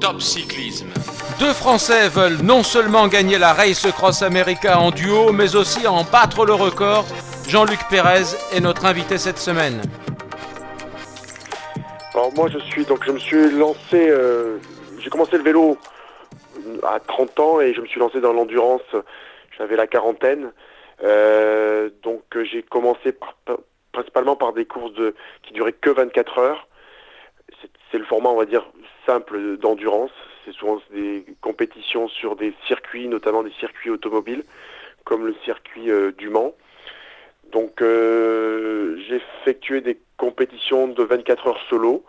Top Cyclisme. Deux Français veulent non seulement gagner la Race Cross America en duo, mais aussi en battre le record. Jean-Luc Pérez est notre invité cette semaine. Alors moi je suis donc je me suis lancé euh, j'ai commencé le vélo à 30 ans et je me suis lancé dans l'endurance j'avais la quarantaine euh, donc j'ai commencé principalement par des courses de, qui duraient que 24 heures c'est le format on va dire simple d'endurance c'est souvent des compétitions sur des circuits notamment des circuits automobiles comme le circuit euh, du Mans donc j'ai effectué des compétition de 24 heures solo.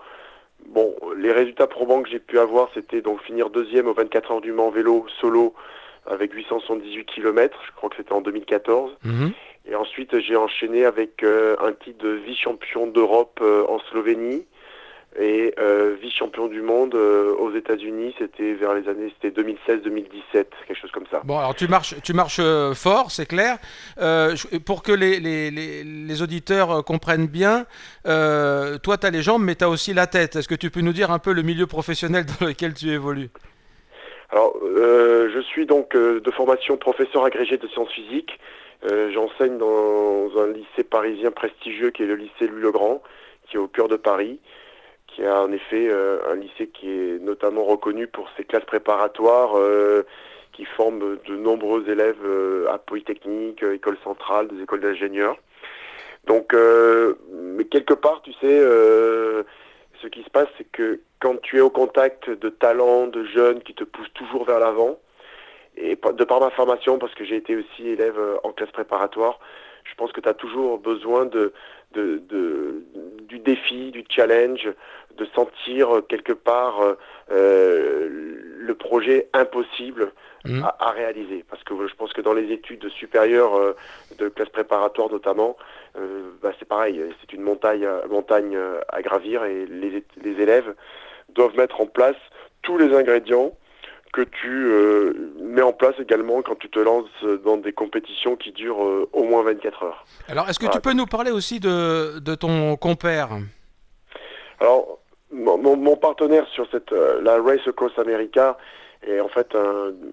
Bon, les résultats probants que j'ai pu avoir, c'était donc finir deuxième aux 24 heures du Mans vélo solo avec 878 km, je crois que c'était en 2014. Mhm. Et ensuite, j'ai enchaîné avec euh, un titre de vice-champion d'Europe euh, en Slovénie, et euh, vice-champion du monde euh, aux États-Unis, c'était vers les années, c'était 2016-2017, quelque chose comme ça. Bon, alors tu marches, tu marches euh, fort, c'est clair. pour que les, les, les, auditeurs comprennent bien, toi, tu as les jambes, mais tu as aussi la tête. Est-ce que tu peux nous dire un peu le milieu professionnel dans lequel tu évolues? Alors, je suis donc de formation professeur agrégé de sciences physiques. J'enseigne dans un lycée parisien prestigieux qui est le lycée Louis-le-Grand, qui est au cœur de Paris qui a en effet euh, un lycée qui est notamment reconnu pour ses classes préparatoires euh, qui forment de nombreux élèves euh, à Polytechnique, École centrale, des écoles d'ingénieurs. Donc, mais quelque part, tu sais, ce qui se passe, c'est que quand tu es au contact de talents, de jeunes qui te poussent toujours vers l'avant, et de par ma formation, parce que j'ai été aussi élève en classe préparatoire, je pense que tu as toujours besoin de, du défi, du challenge, de sentir euh, quelque part euh, euh, le projet impossible mmh. à, réaliser. Parce que je pense que dans les études supérieures de classe préparatoire notamment, bah, c'est pareil, c'est une montagne, montagne à gravir et les, les, élèves doivent mettre en place tous les ingrédients que tu mets en place également quand tu te lances dans des compétitions qui durent au moins 24 heures. Alors, est-ce que tu peux nous parler aussi de, de ton compère? Alors, mon, partenaire sur cette euh, la Race Across America est en fait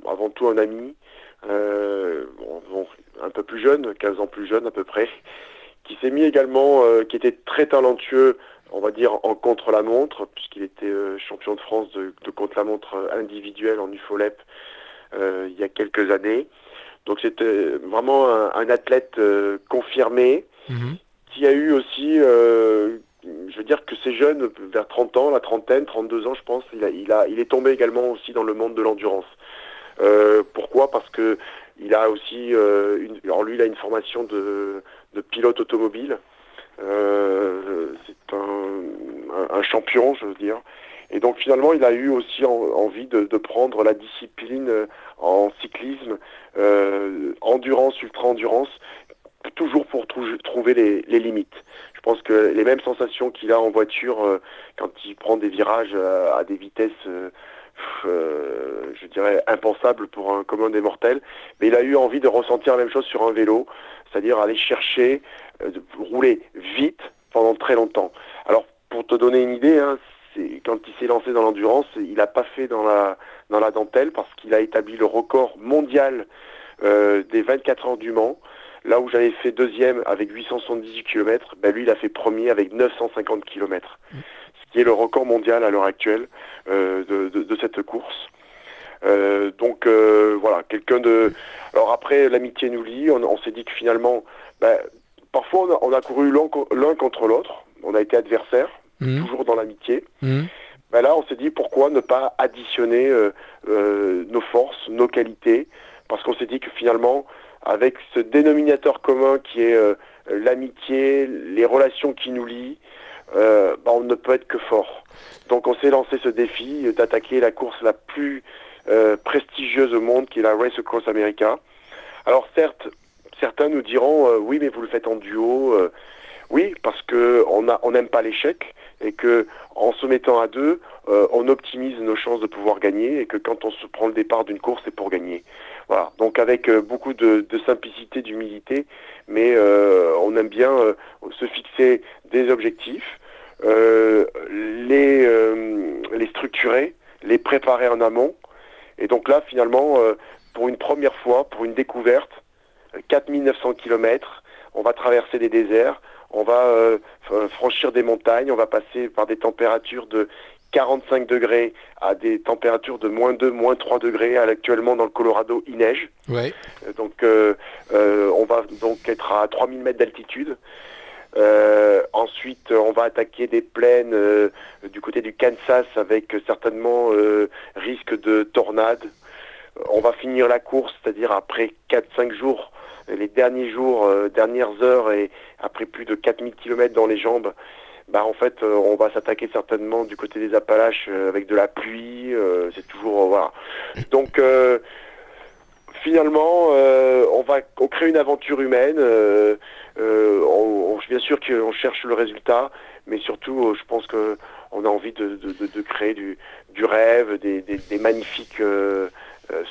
avant tout un ami, euh, un peu plus jeune, 15 ans plus jeune à peu près, qui s'est mis également, euh, qui était très talentueux, on va dire en contre-la-montre, puisqu'il était champion de France de, contre-la-montre individuel en UFOLEP il y a quelques années. Donc c'était vraiment un, athlète confirmé, mhm. qui a eu aussi je veux dire que ces jeunes, vers 30 ans, la trentaine, 32 ans, je pense, il, a, il, a, il est tombé également aussi dans le monde de l'endurance. Euh, pourquoi? Parce que il a aussi, euh, une, alors lui, il a une formation de, de pilote automobile. Euh, c'est un, champion, je veux dire. Et donc finalement, il a eu aussi envie de, prendre la discipline en cyclisme, endurance, ultra-endurance, toujours pour trouver les, limites pense que les mêmes sensations qu'il a en voiture euh, quand il prend des virages euh, à, des vitesses, euh, je dirais, impensables pour un commun des mortels, mais il a eu envie de ressentir la même chose sur un vélo, c'est-à-dire aller chercher, de rouler vite pendant très longtemps. Alors, pour te donner une idée, hein, quand il s'est lancé dans l'endurance, il n'a pas fait dans la, dans la dentelle parce qu'il a établi le record mondial des 24 heures du Mans. Là où j'avais fait deuxième avec 878 km, ben lui il a fait premier avec 950 km. Qui est le record mondial à l'heure actuelle euh, de, cette course. Euh, donc euh, voilà, quelqu'un de... Alors après, l'amitié nous lie, on, s'est dit que finalement, ben, parfois on a, couru l'un contre l'autre, on a été adversaires, mmh. toujours dans l'amitié. Mmh. Ben là, on s'est dit pourquoi ne pas additionner nos forces, nos qualités, parce qu'on s'est dit que finalement, avec ce dénominateur commun qui est l'amitié, les relations qui nous lient, euh, bah, on ne peut être que fort. Donc on s'est lancé ce défi d'attaquer la course la plus euh, prestigieuse au monde, qui est la Race Across America. Alors certes, certains nous diront oui, mais vous le faites en duo. oui, parce que on n'aime pas l'échec et que en se mettant à deux, on optimise nos chances de pouvoir gagner et que quand on se prend le départ d'une course, c'est pour gagner. Voilà, donc avec euh, beaucoup de, simplicité, d'humilité, mais euh, on aime bien euh, se fixer des objectifs, les, les structurer, les préparer en amont. Et donc là, finalement, pour une première fois, pour une découverte, 4900 km, on va traverser des déserts, on va franchir des montagnes, on va passer par des températures de 45 degrés à des températures de moins 2, moins 3 degrés. Actuellement, dans le Colorado, il neige. Ouais. Euh, donc, euh, euh, on va donc être à 3000 mètres d'altitude. Euh, ensuite, on va attaquer des plaines du côté du Kansas avec certainement risque de tornade. On va finir la course, c'est-à-dire après 4-5 jours, les derniers jours, dernières heures et après plus de 4000 km dans les jambes, bah en fait euh, on va s'attaquer certainement du côté des Appalaches euh, avec de la pluie, euh, c'est toujours voilà. Donc finalement on va on crée une aventure humaine. On, bien sûr qu'on cherche le résultat, mais surtout je pense que on a envie de, de, de, de créer du, du rêve, des, des, des magnifiques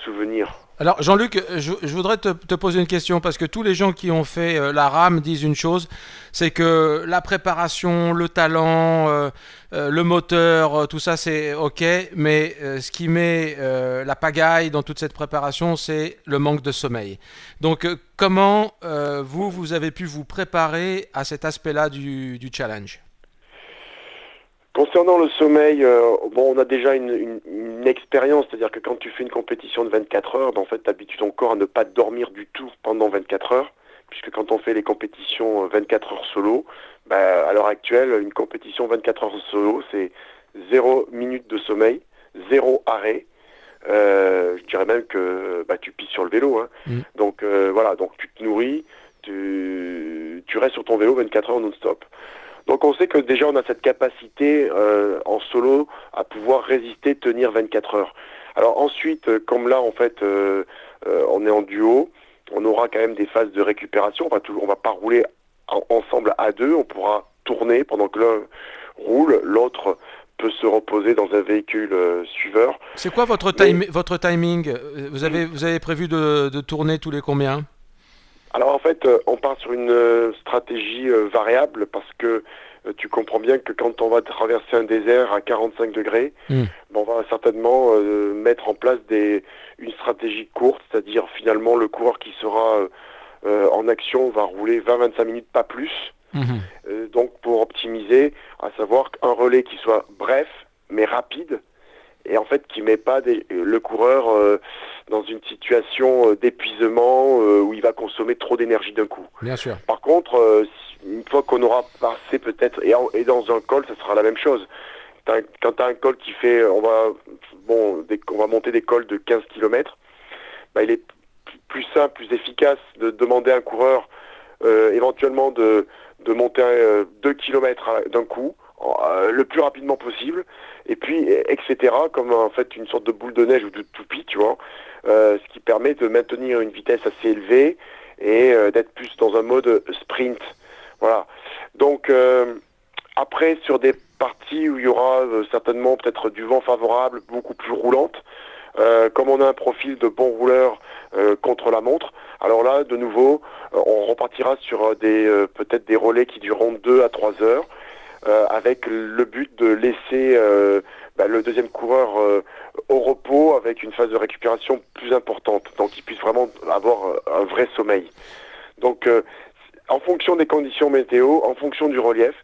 souvenirs. Alors Jean-Luc, je, voudrais te, poser une question parce que tous les gens qui ont fait euh, la rame disent une chose, c'est que la préparation, le talent, euh, euh, le moteur, tout ça c'est ok, mais ce qui met la pagaille dans toute cette préparation, c'est le manque de sommeil. Donc comment vous, vous avez pu vous préparer à cet aspect-là du challenge? Concernant le sommeil, euh, bon, on a déjà une, expérience, c'est-à-dire que quand tu fais une compétition de 24 heures, ben, en fait, tu habitues ton corps à ne pas dormir du tout pendant 24 heures, puisque quand on fait les compétitions 24 heures solo, ben, à l'heure actuelle, une compétition 24 heures solo, c'est 0 minute de sommeil, zéro arrêt. Euh, je dirais même que bah, tu pisses sur le vélo. Hein. Mm. Donc euh, voilà, donc tu te nourris, tu, tu restes sur ton vélo 24 heures non-stop. Donc on sait que déjà on a cette capacité euh, en solo à pouvoir résister, tenir 24 heures. Alors ensuite, euh, comme là en fait euh, on est en duo, on aura quand même des phases de récupération. On va toujours, on va pas rouler ensemble à deux. On pourra tourner pendant que l'un roule, l'autre peut se reposer dans un véhicule suiveur. C'est quoi votre, votre timing? Vous avez, vous avez prévu de, de tourner tous les combien? Alors en fait, euh, on part sur une euh, stratégie euh, variable parce que tu comprends bien que quand on va traverser un désert à 45 degrés, hmm. on va certainement mettre en place des, une stratégie courte, c'est-à-dire finalement le coureur qui sera en action va rouler 20-25 minutes, pas plus. Hmm. donc pour optimiser, à savoir un relais qui soit bref mais rapide, et en fait qui met pas des, le coureur dans une situation euh, d'épuisement euh, où il va consommer trop d'énergie d'un coup. Bien sûr. Par contre, une fois qu'on aura passé peut-être et, et, dans un col, ça sera la même chose. quand tu as un col qui fait, on va bon, des, on va monter des cols de 15 km, bah, il est plus simple, plus efficace de demander à un coureur éventuellement de, de monter 2 km d'un coup euh, le plus rapidement possible, et puis etc. comme en fait une sorte de boule de neige ou de toupie, tu vois, euh, ce qui permet de maintenir une vitesse assez élevée et euh, d'être plus dans un mode sprint. Voilà. Donc après sur des parties où il y aura certainement peut-être du vent favorable, beaucoup plus roulante, comme on a un profil de bon rouleur contre la montre, alors là, de nouveau, on repartira sur des peut-être des relais qui dureront 2 à 3 heures euh, avec le but de laisser euh, bah, le deuxième coureur euh, au repos avec une phase de récupération plus importante, donc qu'il puisse vraiment avoir un vrai sommeil. Donc, en fonction des conditions météo, en fonction du relief,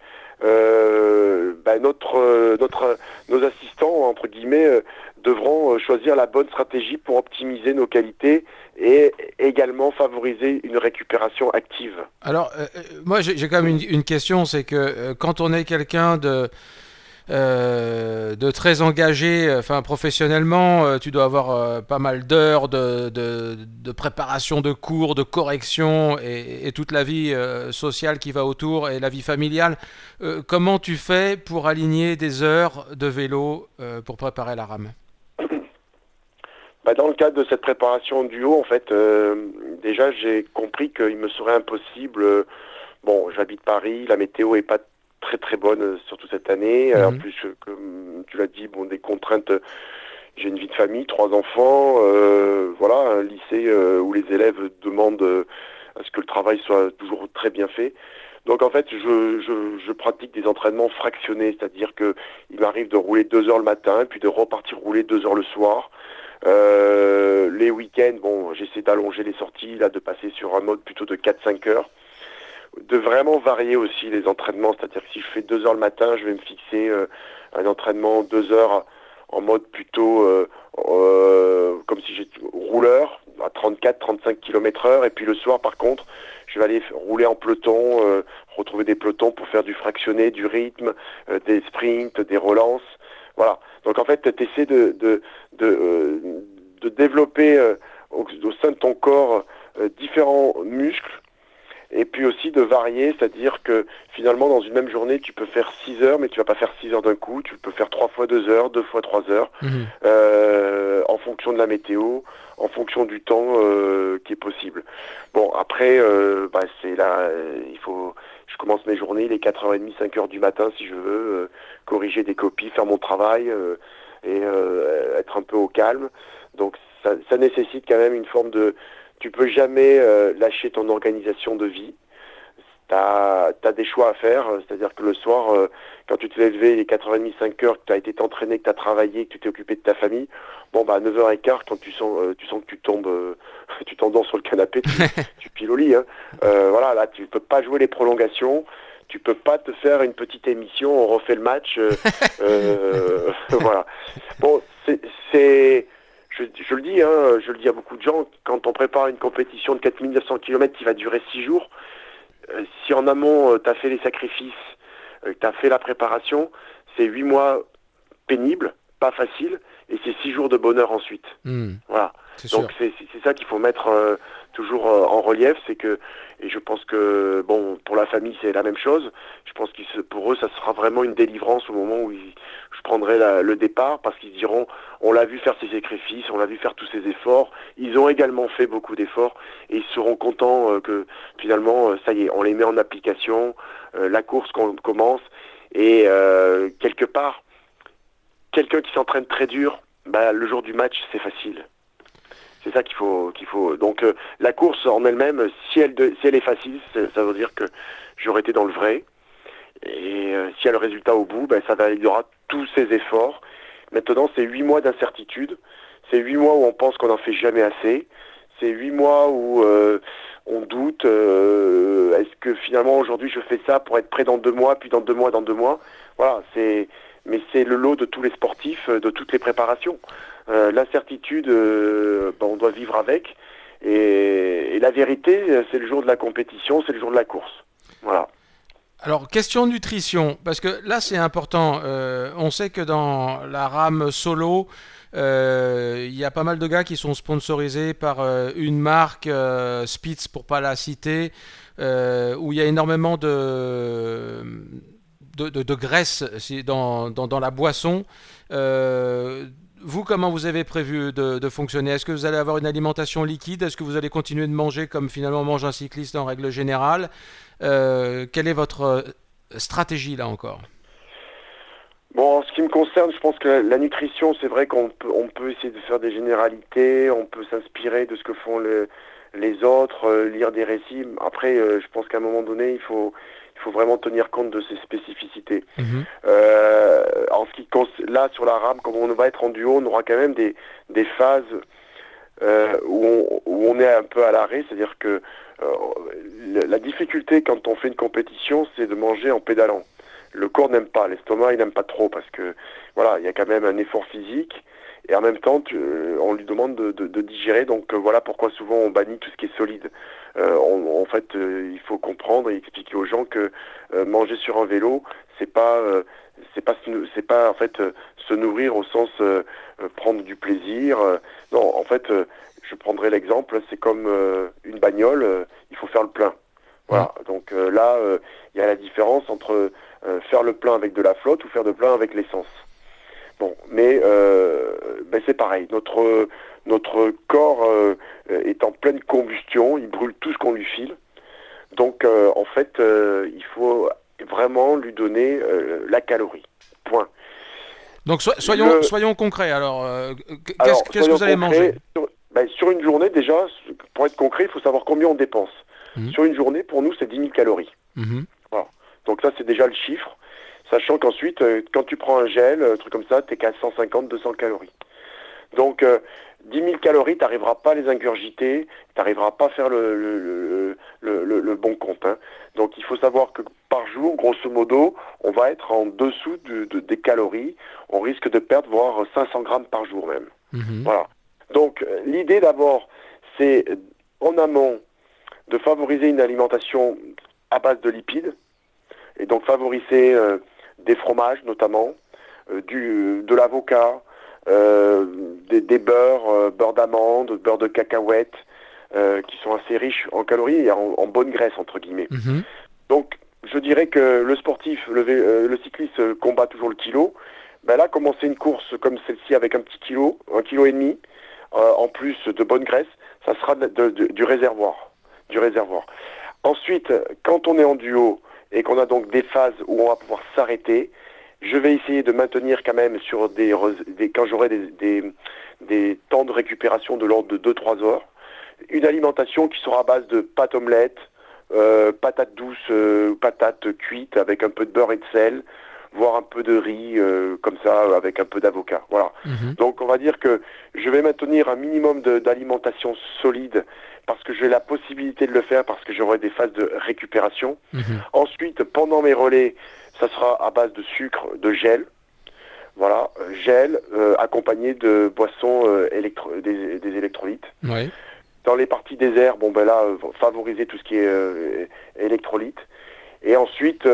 bah, notre, notre, nos assistants, entre guillemets, devront choisir la bonne stratégie pour optimiser nos qualités et également favoriser une récupération active. Alors, euh, euh, moi j'ai quand même une, question, c'est que euh, quand on est quelqu'un de, de très engagé, enfin professionnellement, tu dois avoir pas mal d'heures de, de, préparation de cours, de correction et, toute la vie sociale qui va autour et la vie familiale. comment tu fais pour aligner des heures de vélo pour préparer la rame? Bah, dans le cadre de cette préparation duo, en fait, euh, déjà j'ai compris qu'il me serait impossible. Euh, bon, j'habite Paris, la météo est pas très très bonne, euh, surtout cette année. En mhm. plus, comme tu l'as dit, bon, des contraintes. J'ai une vie de famille, trois enfants, voilà, un lycée où les élèves demandent à ce que le travail soit toujours très bien fait. Donc en fait, je, pratique des entraînements fractionnés, c'est-à-dire que il m'arrive de rouler deux heures le matin, puis de repartir rouler deux heures le soir. Euh, les week-ends, bon, j'essaie d'allonger les sorties, là, de passer sur un mode plutôt de 4-5 heures. De vraiment varier aussi les entraînements, c'est-à-dire que si je fais deux heures le matin, je vais me fixer euh, un entraînement deux heures en mode plutôt euh, comme si j'étais rouleur à 34-35 km heure, et puis le soir, par contre, je vais aller rouler en peloton, euh, retrouver des pelotons pour faire du fractionné, du rythme, euh, des sprints, des relances. Voilà. Donc en fait, tu de, de, de, euh, de développer au, sein de ton corps différents muscles et puis aussi de varier, c'est-à-dire que finalement dans une même journée tu peux faire 6 heures, mais tu vas pas faire 6 heures d'un coup, tu peux faire 3 fois 2 heures, 2 fois 3 heures, mhm. euh, en fonction de la météo, en fonction du temps euh, qui est possible. Bon après, euh, bah, c'est là, il faut, je commence mes journées les 4h30, 5h du matin si je veux, euh, corriger des copies, faire mon travail euh, et euh, être un peu au calme. Donc ça, ça nécessite quand même une forme de tu peux jamais euh, lâcher ton organisation de vie. Tu as, des choix à faire, euh, c'est-à-dire que le soir, euh, quand tu te lèves levé les 4h30, 5 heures, que tu as été entraîné, que tu as travaillé, que tu t'es occupé de ta famille, bon bah à 9h15, quand tu sens, tu sens que tu tombes, tu t'endors sur le canapé, tu, tu piles au lit. Hein. voilà, là tu peux pas jouer les prolongations tu peux pas te faire une petite émission, on refait le match. voilà. Bon, c'est je, le dis, hein, je le dis à beaucoup de gens, quand on prépare une compétition de 4900 km qui va durer 6 jours, euh, si en amont euh, tu as fait les sacrifices, euh, tu as fait la préparation, c'est 8 mois pénibles, pas facile, et c'est 6 jours de bonheur ensuite. Hmm. Voilà. Donc c'est ça qu'il faut mettre toujours en relief, c'est que, et je pense que, bon, pour la famille c'est la même chose, je pense que pour eux ça sera vraiment une délivrance au moment où je prendrai le départ, parce qu'ils diront, on l'a vu faire ses sacrifices, on l'a vu faire tous ses efforts, ils ont également fait beaucoup d'efforts, et ils seront contents euh, que finalement, euh, ça y est, on les met en application, euh, la course qu'on commence, et quelque part, quelqu'un qui s'entraîne très dur, bah, le jour du match, c'est facile. C'est ça qu'il faut qu'il faut. Donc euh, la course en elle-même, si elle si elle est facile, ça veut dire que j'aurais été dans le vrai. Et euh, s'il y a le résultat au bout, ben, ça aura tous ces efforts. Maintenant, c'est huit mois d'incertitude. C'est huit mois où on pense qu'on n'en fait jamais assez. C'est huit mois où euh, on doute. Est-ce que finalement aujourd'hui je fais ça pour être prêt dans deux mois, puis dans deux mois, dans deux mois? Voilà. C'est mais c'est le lot de tous les sportifs, de toutes les préparations. Euh, l'incertitude, euh, ben, on doit vivre avec. Et, la vérité, c'est le jour de la compétition, c'est le jour de la course. Voilà. Alors, question nutrition, parce que là, c'est important. Euh, on sait que dans la rame solo, il y a pas mal de gars qui sont sponsorisés par une marque, Spitz pour pas la citer, où il y a énormément de, de, graisse dans, dans, la boisson vous, comment vous avez prévu de, fonctionner? Est-ce que vous allez avoir une alimentation liquide? Est-ce que vous allez continuer de manger comme finalement mange un cycliste en règle générale? Euh, Quelle est votre euh, stratégie là encore? Bon, en ce qui me concerne, je pense que la, nutrition, c'est vrai qu'on peut, essayer de faire des généralités, on peut s'inspirer de ce que font les autres, euh, lire des récits. Après, je pense qu'à un moment donné, il faut, faut vraiment tenir compte de ces spécificités. Mhm. Euh, en ce qui là sur la rame, comme on va être en duo, on aura quand même des, des phases euh, où, on, où, on, est un peu à l'arrêt, c'est-à-dire que euh, la difficulté quand on fait une compétition, c'est de manger en pédalant. Le corps n'aime pas, l'estomac il n'aime pas trop parce que voilà, il y a quand même un effort physique et en même temps euh, on lui demande de, digérer. Donc euh, voilà pourquoi souvent on bannit tout ce qui est solide. Euh, en fait il faut comprendre et expliquer aux gens que manger sur un vélo c'est pas c'est pas c'est pas en fait se nourrir au sens prendre du plaisir. Non en fait je prendrai l'exemple c'est comme une bagnole il faut faire le plein. Voilà. Donc là il y a la différence entre faire le plein avec de la flotte ou faire le plein avec l'essence Bon, mais euh, ben c'est pareil. Notre notre corps euh, est en pleine combustion, il brûle tout ce qu'on lui file. Donc euh, en fait, il faut vraiment lui donner la calorie. Point. Donc soyons, soyons concrets. Alors, qu'est-ce que vous allez manger ben, sur, une journée, déjà, pour être concret, il faut savoir combien on dépense. Mmh. Sur une journée, pour nous, c'est 10 000 calories. Mhm. Voilà. Donc ça, c'est déjà le chiffre. Sachant qu'ensuite, euh, quand tu prends un gel, un truc comme ça, t'es qu'à 150-200 calories. Donc, euh, 10 000 calories, t'arriveras pas à les ingurgiter, t'arriveras pas à faire le, le, le, le- le bon compte. hein. Donc, il faut savoir que par jour, grosso modo, on va être en dessous de- de- des calories. On risque de perdre voire 500 grammes par jour même. Mhm. Voilà. Donc euh, l'idée d'abord, c'est euh, en amont de favoriser une alimentation à base de lipides et donc favoriser euh, des fromages notamment, euh, du, de l'avocat, euh, des, des beurres, euh, beurre d'amande, beurre de cacahuète, euh, qui sont assez riches en calories et en, en bonne graisse entre guillemets. Mhm. Donc, je dirais que le sportif, le, euh, le cycliste euh, combat toujours le kilo. Ben là, commencer une course comme celle-ci avec un petit kilo, un kilo et demi, euh, en plus de bonne graisse, ça sera de- de- de- du réservoir, du réservoir. Ensuite, quand on est en duo et qu'on a donc des phases où on va pouvoir s'arrêter, je vais essayer de maintenir quand même sur des, des quand j'aurai des, des, des temps de récupération de l'ordre de 2-3 heures, une alimentation qui sera à base de pâte omelette, euh, patates douces, euh, patates cuites avec un peu de beurre et de sel, voire un peu de riz euh, comme ça avec un peu d'avocat. Voilà. Mhm. Donc on va dire que je vais maintenir un minimum d'alimentation solide parce que j'ai la possibilité de le faire parce que j'aurai des phases de récupération. Mhm. Ensuite, pendant mes relais, ça sera à base de sucre, de gel. Voilà, euh, gel euh, accompagné de boissons euh, électro- des, des électrolytes. Ouais. Dans les parties déserts, bon ben là, favoriser tout ce qui est euh, électrolyte. Et ensuite,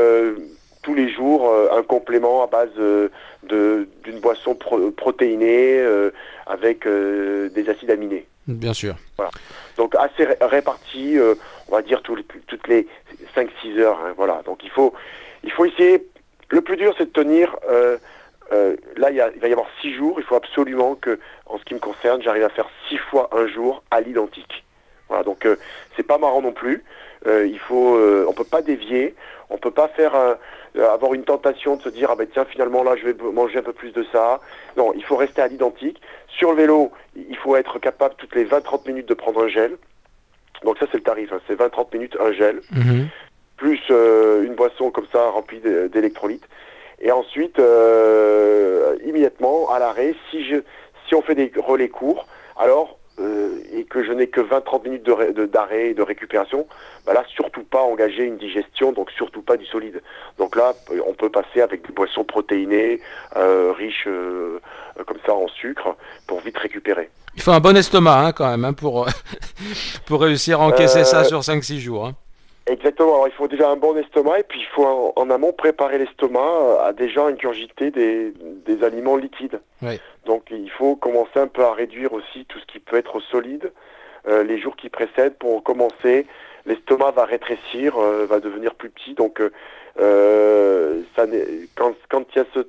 tous les jours, euh, un complément à base euh, de d'une boisson pro- protéinée euh, avec des acides aminés. Bien sûr. Donc assez ré- réparti, euh, on va dire toutes les 5-6 heures. hein, voilà. Donc il faut, il faut essayer. Le plus dur, c'est de tenir. euh, euh, là, il, va y avoir 6 jours. Il faut absolument que, en ce qui me concerne, j'arrive à faire 6 fois un jour à l'identique. Voilà. Donc c'est pas marrant non plus. Il faut, on peut pas dévier. On peut pas faire avoir une tentation de se dire ah ben tiens finalement là je vais manger un peu plus de ça. Non, il faut rester à l'identique. Sur le vélo, il faut être capable toutes les 20-30 minutes de prendre un gel. Donc ça c'est le tarif, hein, c'est 20-30 minutes un gel, Mhm. plus euh, une boisson comme ça remplie d'é- d'électrolytes. Et ensuite, euh, immédiatement, à l'arrêt, si, je, si on fait des relais courts, alors, euh, et que je n'ai que 20-30 minutes de ré- de- d'arrêt et de récupération, bah là, surtout pas engager une digestion, donc surtout pas du solide. Donc là, on peut passer avec des boissons protéinées, euh, riches euh, comme ça en sucre, pour vite récupérer. Il faut un bon estomac hein, quand même hein, pour, pour réussir à encaisser Euh, ça sur 5-6 jours. hein. Exactement. Alors, il faut déjà un bon estomac et puis il faut en, amont préparer l'estomac euh, à déjà ingurgiter des, des aliments liquides. Oui. Donc il faut commencer un peu à réduire aussi tout ce qui peut être solide euh, les jours qui précèdent pour commencer. L'estomac va rétrécir, euh, va devenir plus petit. Donc euh, euh, ça quand, quand il y a ce,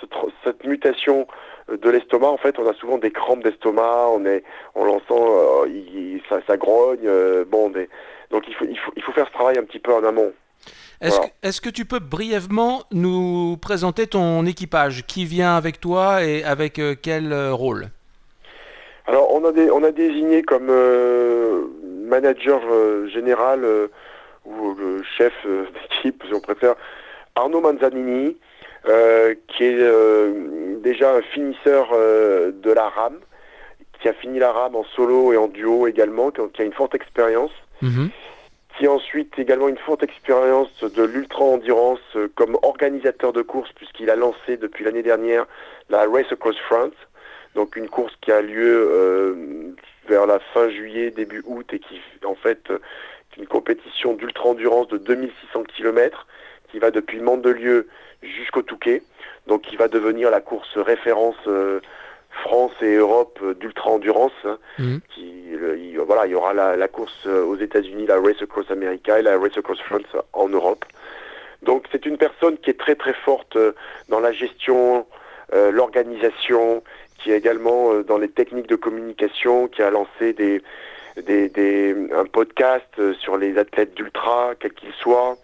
ce cette mutation euh, de l'estomac, en fait, on a souvent des crampes d'estomac, on est, on l'en sent, euh, ça, ça grogne, euh, bon, des- donc il faut, il faut, il faut faire ce travail un petit peu en amont. Est-ce Voilà. que, que tu peux brièvement nous présenter ton équipage? Qui vient avec toi et avec euh, quel euh, rôle? Alors, on a, des, on a désigné comme euh, manager euh, général euh, ou chef d'équipe, si on préfère, Arnaud Manzanini, qui est déjà un finisseur de la rame, qui a fini la rame en solo et en duo également, qui a une forte expérience. Mhm. qui ensuite également une forte expérience de l'ultra-endurance euh, comme organisateur de course, puisqu'il a lancé depuis l'année dernière la Race Across France, donc une course qui a lieu euh, vers la fin juillet, début août, et qui en fait euh, est une compétition d'ultra-endurance de 2600 km, qui va depuis Mandelieu jusqu'au Touquet, donc qui va devenir la course référence euh, France et Europe d'ultra-endurance. hein Mhm. qui le- il, voilà il y aura la, la course euh, aux États-Unis la Race Across America et la Race Across France en Europe donc c'est une personne qui est très très forte euh, dans la gestion euh, l'organisation qui est également euh, dans les techniques de communication qui a lancé des, des, des un podcast sur les athlètes d'ultra quels qu'ils soient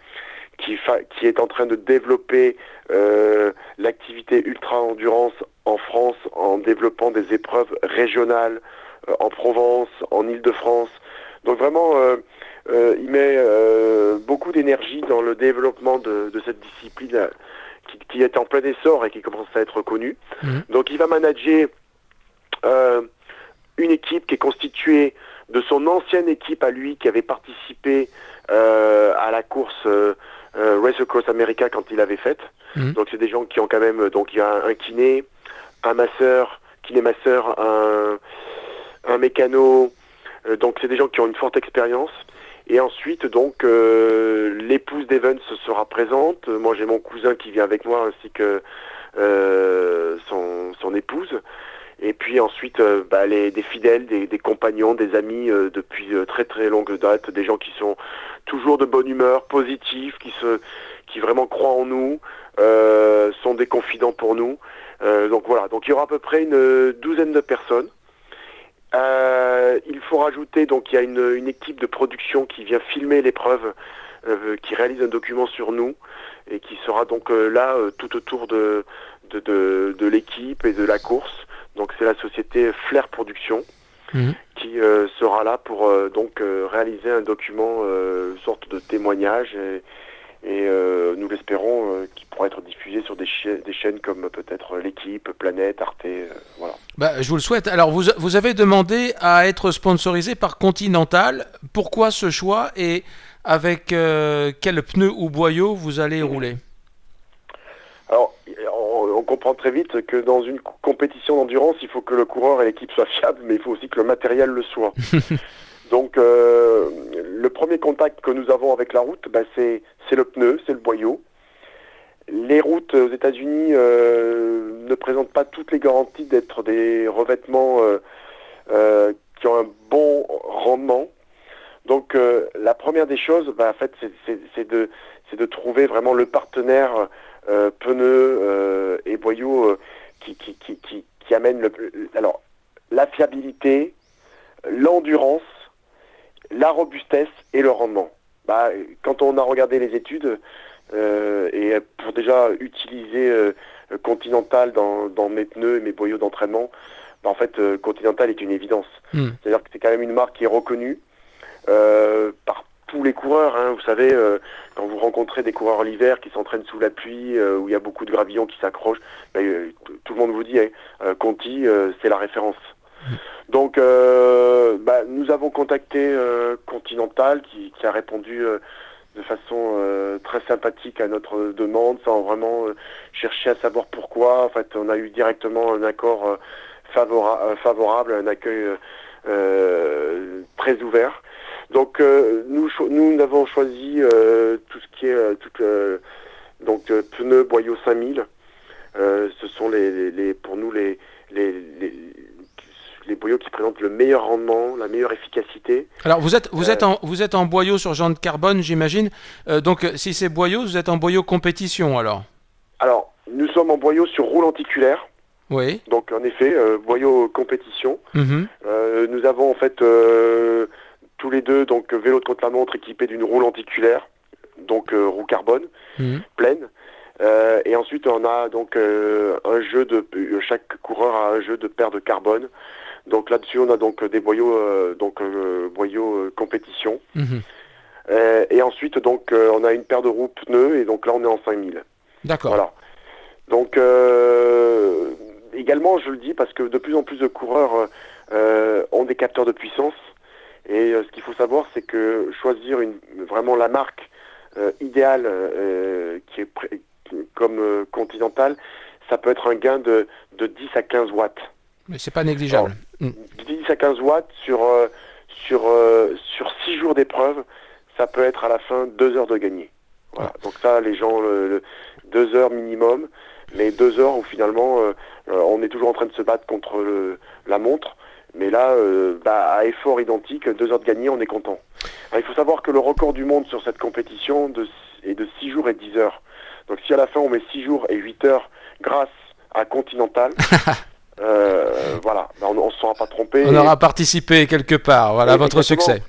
qui, est en train de développer euh, l'activité ultra-endurance en France en développant des épreuves régionales euh, en Provence, en Île-de-France. Donc vraiment, euh, il met beaucoup d'énergie dans le développement de, cette discipline qui, est en plein essor et qui commence à être connue. Mhm. Donc il va manager une équipe qui est constituée de son ancienne équipe à lui qui avait participé à la course Race Across America quand il avait faite. Mhm. Donc c'est des gens qui ont quand même donc il y a un, kiné, un masseur, kiné masseur, un, un mécano. Euh, donc c'est des gens qui ont une forte expérience. Et ensuite, donc, euh, l'épouse d'Evans sera présente. Moi, j'ai mon cousin qui vient avec moi, ainsi que euh, son, son, épouse. Et puis ensuite, bah, les, des fidèles, des, des compagnons, des amis depuis très très longue date, des gens qui sont toujours de bonne humeur, positifs, qui se, qui vraiment croient en nous, sont des confidents pour nous. donc voilà. Donc il y aura à peu près une douzaine de personnes. Euh, il faut rajouter donc il y a une, une, équipe de production qui vient filmer l'épreuve, euh, qui réalise un document sur nous et qui sera donc euh, là euh, tout autour de de, de, de l'équipe et de la course. Donc c'est la société Flair Production mhm. qui sera là pour donc réaliser un document, une sorte de témoignage et, et euh, nous l'espérons euh, qu'il pourra être diffusé sur des, des chaînes comme peut-être l'équipe, Planète, Arte, euh, voilà. Bah, je vous le souhaite. Alors vous, vous avez demandé à être sponsorisé par Continental. Pourquoi ce choix et avec quel pneu ou boyau vous allez rouler? Alors on, comprend très vite que dans une compétition d'endurance, il faut que le coureur et l'équipe soient fiables, mais il faut aussi que le matériel le soit. Donc euh, le premier contact que nous avons avec la route, bah, c'est le pneu, c'est le boyau. Les routes aux États-Unis euh, ne présentent pas toutes les garanties d'être des revêtements euh, qui ont un bon rendement. Donc la première des choses, bah, en fait, c'est de, de trouver vraiment le partenaire pneu et boyau qui, qui, qui, qui, amène le, alors la fiabilité, l'endurance la robustesse et le rendement. Bah, quand on a regardé les études, euh, et pour déjà utiliser euh, Continental dans, dans, mes pneus et mes boyaux d'entraînement, bah, en fait, euh, Continental est une évidence. Hmm. C'est-à-dire que c'est quand même une marque qui est reconnue euh, par tous les coureurs. Hein. Vous savez, euh, quand vous rencontrez des coureurs l'hiver qui s'entraînent sous la pluie, où il y a beaucoup de gravillons qui s'accrochent, bah, tout le monde vous dit, hein, Conti, c'est la référence. Hmm. Donc, euh, bah, nous avons contacté euh, Continental qui, qui, a répondu euh, de façon euh, très sympathique à notre demande, sans vraiment euh, chercher à savoir pourquoi. En fait, on a eu directement un accord favora favorable, un accueil très ouvert. Donc, nous, nous avons choisi tout ce qui est tout, donc pneus boyau 5000. ce sont les, les, les, pour nous les, les, les les boyaux qui présentent le meilleur rendement, la meilleure efficacité. Alors vous êtes vous êtes euh, en vous êtes en boyau sur de carbone, j'imagine. Euh, donc si c'est boyau, vous êtes en boyau compétition alors? Alors nous sommes en boyau sur roue lenticulaire. Oui. Donc en effet, euh, boyau compétition. Mhm. nous avons en fait tous les deux donc vélo de contre la montre équipé d'une roue lenticulaire, donc roue carbone mhm. pleine. et ensuite, on a donc un jeu de chaque coureur a un jeu de paire de carbone donc là-dessus, on a donc des boyaux, euh, donc euh, boyaux euh, compétition. Mhm. et ensuite, donc, on a une paire de roues pneus et donc là, on est en 5000. D'accord. Voilà. Donc également, je le dis parce que de plus en plus de coureurs ont des capteurs de puissance. Et ce qu'il faut savoir, c'est que choisir une, vraiment la marque idéale qui est comme Continental, ça peut être un gain de, de 10 à 15 watts. Mais c'est pas négligeable. 10 à 15 watts sur, euh, sur, euh, sur 6 jours d'épreuve, ça peut être à la fin 2 heures de gagner. Voilà. Donc ça, les gens, 2 heures minimum, mais 2 heures où finalement euh, on est toujours en train de se battre contre le, la montre. Mais là, bah, à effort identique, 2 heures de gagner, on est content. il faut savoir que le record du monde sur cette compétition de, est de 6 jours et 10 heures. Donc si à la fin on met 6 jours et 8 heures grâce à Continental, Euh, voilà, ben, on ne se sera pas trompé. On aura participé quelque part, voilà votre succès.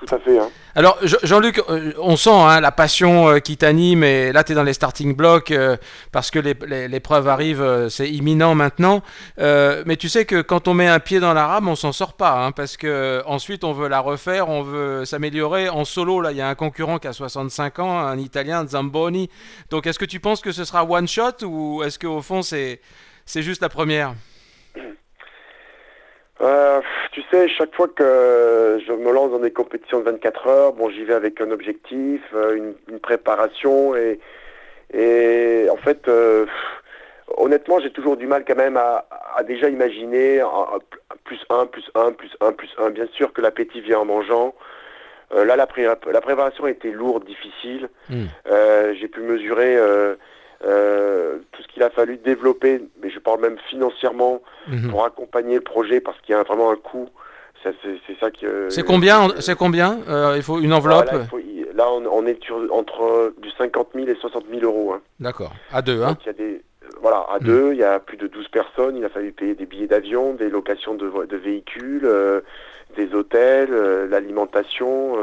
Tout à fait. Hein. Alors, Jean-Luc, euh, on sent hein, la passion euh, qui t'anime, et là, tu es dans les starting blocks euh, parce que l'épreuve arrive, c'est imminent maintenant. mais tu sais que quand on met un pied dans la rame, on s'en sort pas, hein, parce que ensuite, on veut la refaire, on veut s'améliorer. En solo, là, il y a un concurrent qui a 65 ans, un Italien, Zamboni. Donc, est-ce que tu penses que ce sera one shot ou est-ce qu'au fond, c'est juste la première? euh, tu sais, chaque fois que je me lance dans des compétitions de 24 heures, bon, j'y vais avec un objectif, euh, une, préparation et, et en fait, euh, honnêtement, j'ai toujours du mal quand même à, déjà imaginer plus 1, plus 1, plus 1, plus 1. Bien sûr que l'appétit vient en mangeant. là, la, la, préparation a été lourde, difficile. Hmm. j'ai pu mesurer euh, tout ce qu'il a fallu développer, mais je parle même financièrement, mhm. pour accompagner le projet, parce qu'il y a vraiment un coût. C'est ça qui. Euh, c'est combien C'est combien euh, Il faut une enveloppe. Là, on, est entre du 50 000 et 60 000 euros. Hein. D'accord. À deux, hein. il y a des, voilà, à mhm. deux, il y a plus de 12 personnes. Il a fallu payer des billets d'avion, des locations de, de véhicules, des hôtels, l'alimentation,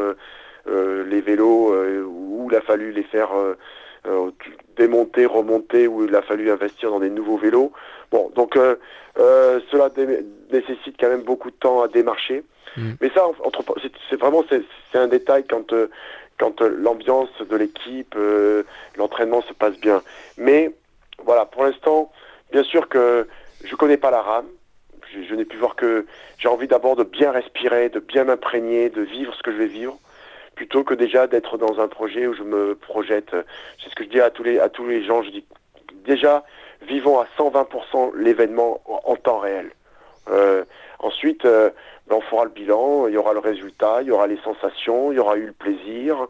les vélos où il a fallu les faire euh, démonter, remonter, où il a fallu investir dans des nouveaux vélos. Bon, donc euh, euh, cela nécessite quand même beaucoup de temps à démarcher. Mm. Mais ça, c'est vraiment c'est un détail quand quand l'ambiance de l'équipe, l'entraînement se passe bien. Mais voilà, pour l'instant, bien sûr que je connais pas la rame. je n'ai pu voir que j'ai envie d'abord de bien respirer, de bien m'imprégner, de vivre ce que je vais vivre plutôt que déjà d'être dans un projet où je me projette. C'est ce que je dis à tous les, à tous les gens. Je dis déjà, vivons à 120% l'événement en, temps réel. Euh, ensuite, euh, ben, on fera le bilan, il y aura le résultat, il y aura les sensations, il y aura eu le plaisir,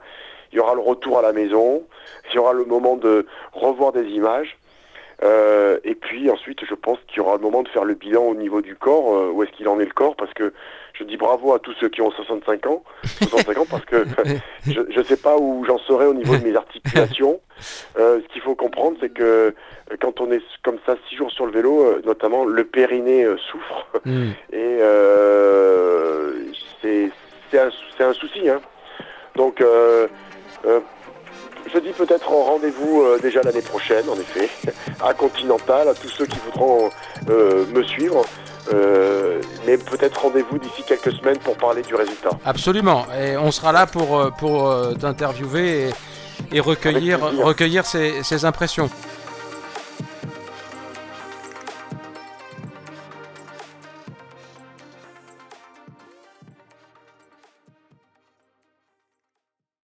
il y aura le retour à la maison, il y aura le moment de revoir des images. Euh, et puis ensuite, je pense qu'il y aura le moment de faire le bilan au niveau du corps, euh, où est-ce qu'il en est le corps, parce que je dis bravo à tous ceux qui ont 65 ans, 65 ans parce que je ne sais pas où j'en serai au niveau de mes articulations. Euh, ce qu'il faut comprendre, c'est que quand on est comme ça six jours sur le vélo, notamment le périnée souffre, hmm. et c'est un, un, souci. Hein. Donc je dis peut-être rendez-vous euh, déjà l'année prochaine, en effet, à Continental, à tous ceux qui voudront euh, me suivre. Euh, mais peut-être rendez-vous d'ici quelques semaines pour parler du résultat. Absolument, et on sera là pour, pour t'interviewer et, recueillir, recueillir ces impressions.